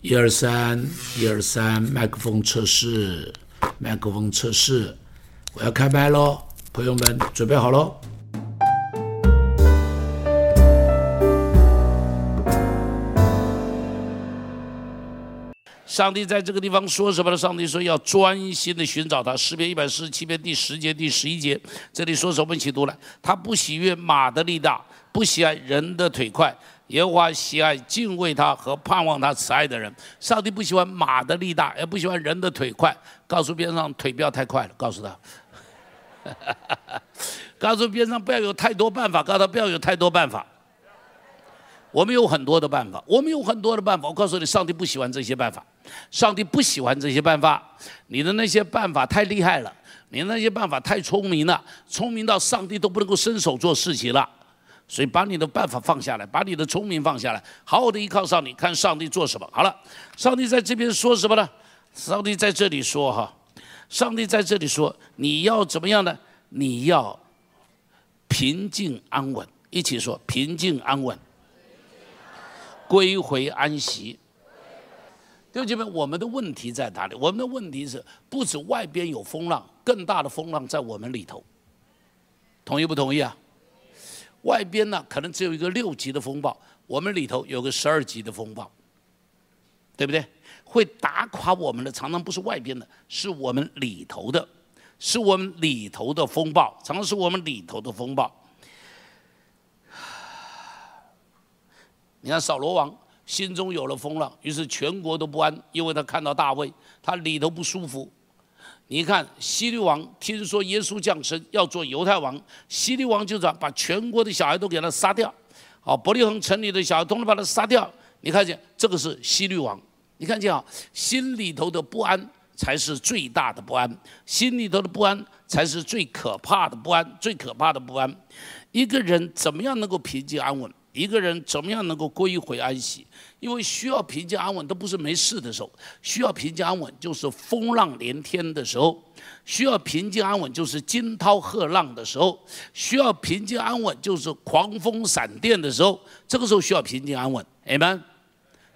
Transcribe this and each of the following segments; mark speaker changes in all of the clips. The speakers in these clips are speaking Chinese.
Speaker 1: 一二三，一二三，麦克风测试，麦克风测试，我要开麦喽，朋友们准备好喽。上帝在这个地方说什么呢？上帝说要专心的寻找他。诗篇一百四十七篇第十节、第十一节，这里说什么？一起读来。他不喜悦马的力大，不喜爱人的腿快。耶和华喜爱敬畏他和盼望他慈爱的人。上帝不喜欢马的力大，也不喜欢人的腿快。告诉边上腿不要太快了，告诉他。告诉边上不要有太多办法，告诉他不要有太多办法。我们有很多的办法，我们有很多的办法。我告诉你，上帝不喜欢这些办法，上帝不喜欢这些办法。你的那些办法太厉害了，你那些办法太聪明了，聪明到上帝都不能够伸手做事情了。所以把你的办法放下来，把你的聪明放下来，好好的依靠上帝，看上帝做什么。好了，上帝在这边说什么呢？上帝在这里说哈，上帝在这里说，你要怎么样呢？你要平静安稳，一起说平静安稳。归回安息，弟兄姐妹，我们的问题在哪里？我们的问题是，不止外边有风浪，更大的风浪在我们里头。同意不同意啊？外边呢，可能只有一个六级的风暴，我们里头有个十二级的风暴，对不对？会打垮我们的，常常不是外边的，是我们里头的，是我们里头的风暴，常常是我们里头的风暴。你看扫罗王心中有了风浪，于是全国都不安，因为他看到大卫，他里头不舒服。你看希律王听说耶稣降生要做犹太王，希律王就这样把全国的小孩都给他杀掉，好伯利恒城里的小孩通通把他杀掉。你看见这个是希律王，你看见啊，心里头的不安才是最大的不安，心里头的不安才是最可怕的不安，最可怕的不安。一个人怎么样能够平静安稳？一个人怎么样能够归回安息？因为需要平静安稳，都不是没事的时候；需要平静安稳，就是风浪连天的时候；需要平静安稳，就是惊涛骇浪的时候；需要平静安稳，就是狂风闪电的时候。这个时候需要平静安稳，你们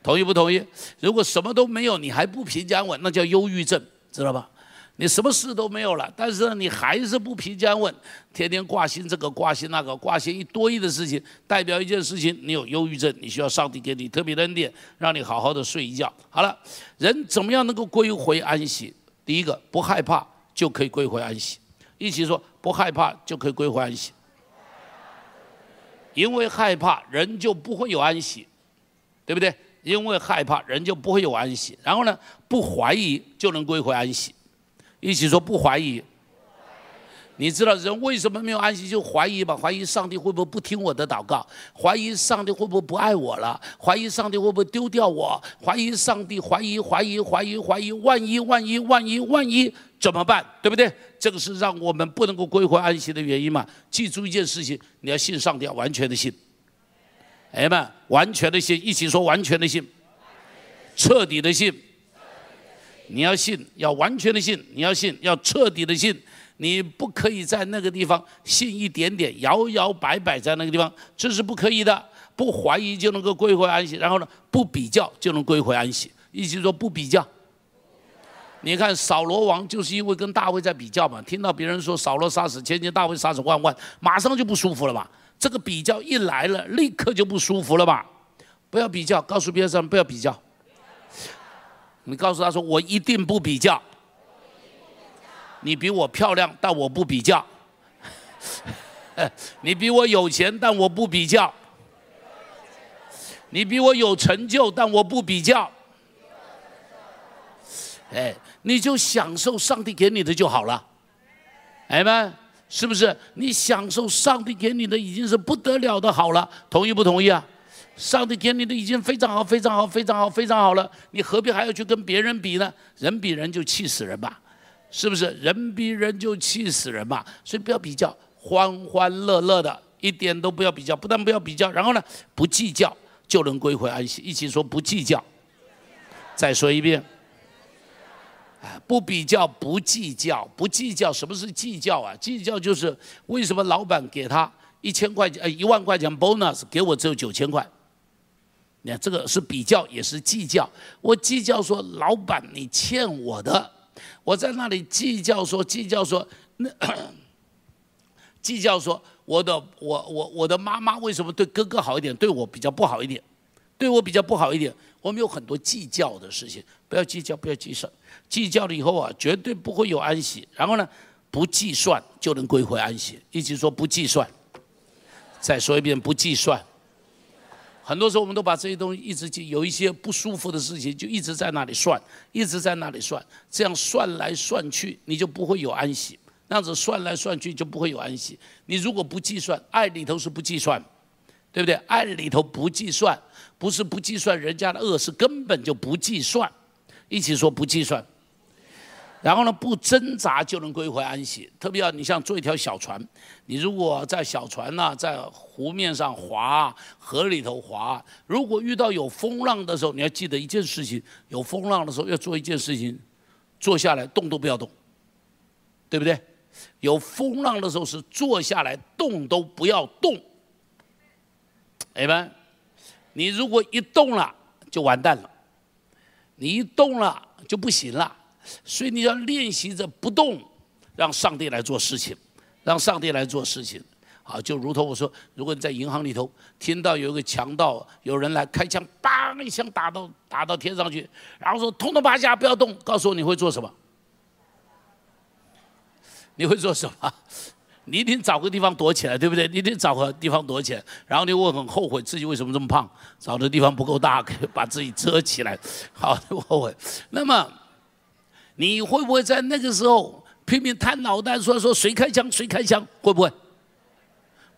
Speaker 1: 同意不同意？如果什么都没有，你还不平静安稳，那叫忧郁症，知道吧？你什么事都没有了，但是呢，你还是不平静安，天天挂心这个挂心那个，挂心一堆的事情，代表一件事情，你有忧郁症，你需要上帝给你特别的恩典，让你好好的睡一觉。好了，人怎么样能够归回安息？第一个，不害怕就可以归回安息。一起说，不害怕就可以归回安息。因为害怕，人就不会有安息，对不对？因为害怕，人就不会有安息。然后呢，不怀疑就能归回安息。一起说不怀疑，你知道人为什么没有安息？就怀疑吧，怀疑上帝会不会不听我的祷告？怀疑上帝会不会不爱我了？怀疑上帝会不会丢掉我？怀疑上帝，怀疑，怀疑，怀疑，怀疑，万一，万一，万一，万一怎么办？对不对？这个是让我们不能够归回安息的原因嘛？记住一件事情，你要信上帝，要完全的信。哎们，完全的信，一起说完全的信，彻底的信。你要信，要完全的信；你要信，要彻底的信。你不可以在那个地方信一点点，摇摇摆摆在那个地方，这是不可以的。不怀疑就能够归回安息，然后呢，不比较就能归回安息。意思说不比较。你看扫罗王就是因为跟大卫在比较嘛，听到别人说扫罗杀死千千，大卫杀死万万，马上就不舒服了吧？这个比较一来了，立刻就不舒服了吧？不要比较，告诉别人不要比较。你告诉他说：“我一定不比较。你比我漂亮，但我不比较。你比我有钱，但我不比较。你比我有成就，但我不比较。哎，你就享受上帝给你的就好了。哎们，是不是？你享受上帝给你的已经是不得了的好了。同意不同意啊？”上帝给你的已经非常好，非常好，非常好，非常好了，你何必还要去跟别人比呢？人比人就气死人吧，是不是？人比人就气死人嘛，所以不要比较，欢欢乐乐的，一点都不要比较，不但不要比较，然后呢，不计较就能归回安息。一起说不计较，再说一遍，不比较，不计较，不计较，什么是计较啊？计较就是为什么老板给他一千块钱，呃，一万块钱 bonus，给我只有九千块。你看这个是比较，也是计较。我计较说，老板你欠我的，我在那里计较说，计较说，那计较说，我的我我我的妈妈为什么对哥哥好一点，对我比较不好一点，对我比较不好一点。我们有很多计较的事情，不要计较，不要计算，计较了以后啊，绝对不会有安息。然后呢，不计算就能归回安息。一起说不计算。再说一遍，不计算。很多时候，我们都把这些东西一直记，有一些不舒服的事情，就一直在那里算，一直在那里算。这样算来算去，你就不会有安息。那样子算来算去，就不会有安息。你如果不计算，爱里头是不计算，对不对？爱里头不计算，不是不计算人家的恶，是根本就不计算。一起说不计算。然后呢，不挣扎就能归回安息。特别要你像坐一条小船，你如果在小船呢，在湖面上划，河里头划，如果遇到有风浪的时候，你要记得一件事情：有风浪的时候要做一件事情，坐下来动都不要动，对不对？有风浪的时候是坐下来动都不要动。哎们，你如果一动了就完蛋了，你一动了就不行了。所以你要练习着不动，让上帝来做事情，让上帝来做事情。好，就如同我说，如果你在银行里头听到有一个强盗，有人来开枪，梆一枪打到打到天上去，然后说通通趴下，不要动。告诉我你会做什么？你会做什么？你一定找个地方躲起来，对不对？你一定找个地方躲起来，然后你会很后悔自己为什么这么胖，找的地方不够大，可以把自己遮起来。好，后悔。那么。你会不会在那个时候拼命探脑袋说说谁开枪谁开枪？会不会？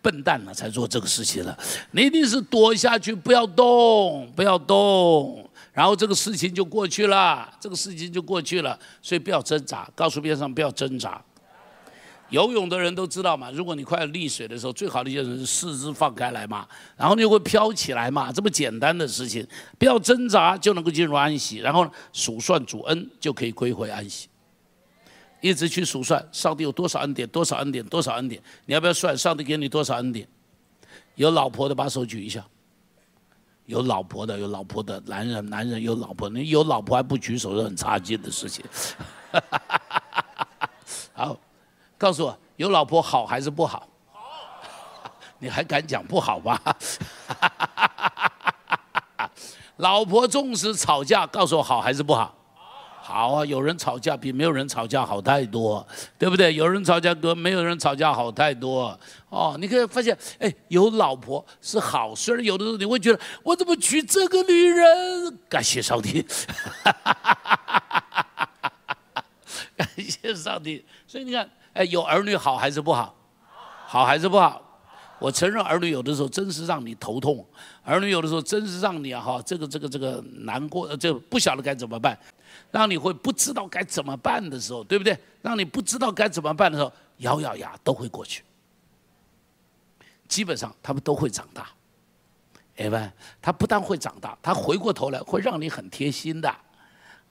Speaker 1: 笨蛋了才做这个事情了。你一定是躲下去，不要动，不要动，然后这个事情就过去了，这个事情就过去了。所以不要挣扎，告诉边上不要挣扎。游泳的人都知道嘛，如果你快要溺水的时候，最好的一件事是四肢放开来嘛，然后你就会飘起来嘛，这么简单的事情，不要挣扎就能够进入安息，然后数算主恩就可以归回安息。一直去数算上帝有多少恩典，多少恩典，多少恩典，你要不要算上帝给你多少恩典？有老婆的把手举一下，有老婆的，有老婆的男人，男人有老婆，你有老婆还不举手是很差劲的事情。好。告诉我，有老婆好还是不好？好，你还敢讲不好吗？老婆重视吵架，告诉我好还是不好？好啊，有人吵架比没有人吵架好太多，对不对？有人吵架比没有人吵架好太多。哦，你可以发现，哎，有老婆是好，虽然有的时候你会觉得我怎么娶这个女人？感谢上帝，谢上帝。所以你看。哎，有儿女好还是不好？好还是不好？我承认儿女有的时候真是让你头痛，儿女有的时候真是让你啊哈，这个这个这个难过，就不晓得该怎么办，让你会不知道该怎么办的时候，对不对？让你不知道该怎么办的时候，咬咬牙都会过去。基本上他们都会长大，哎喂，他不但会长大，他回过头来会让你很贴心的，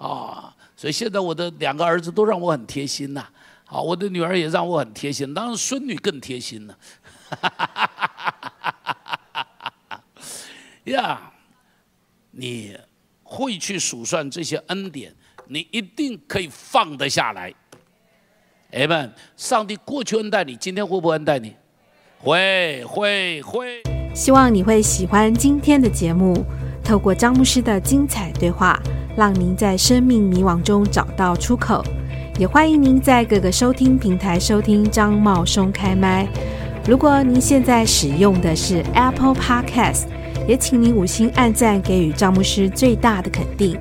Speaker 1: 啊，所以现在我的两个儿子都让我很贴心呐。好，我的女儿也让我很贴心，当然孙女更贴心了。呀，你会去数算这些恩典，你一定可以放得下来。哎们，上帝过去恩待你，今天会不会恩待你？会会会。
Speaker 2: 希望你会喜欢今天的节目，透过张牧师的精彩对话，让您在生命迷惘中找到出口。也欢迎您在各个收听平台收听张茂松开麦。如果您现在使用的是 Apple Podcast，也请您五星按赞，给予张牧师最大的肯定。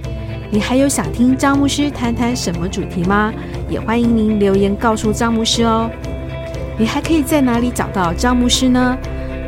Speaker 2: 你还有想听张牧师谈谈什么主题吗？也欢迎您留言告诉张牧师哦。你还可以在哪里找到张牧师呢？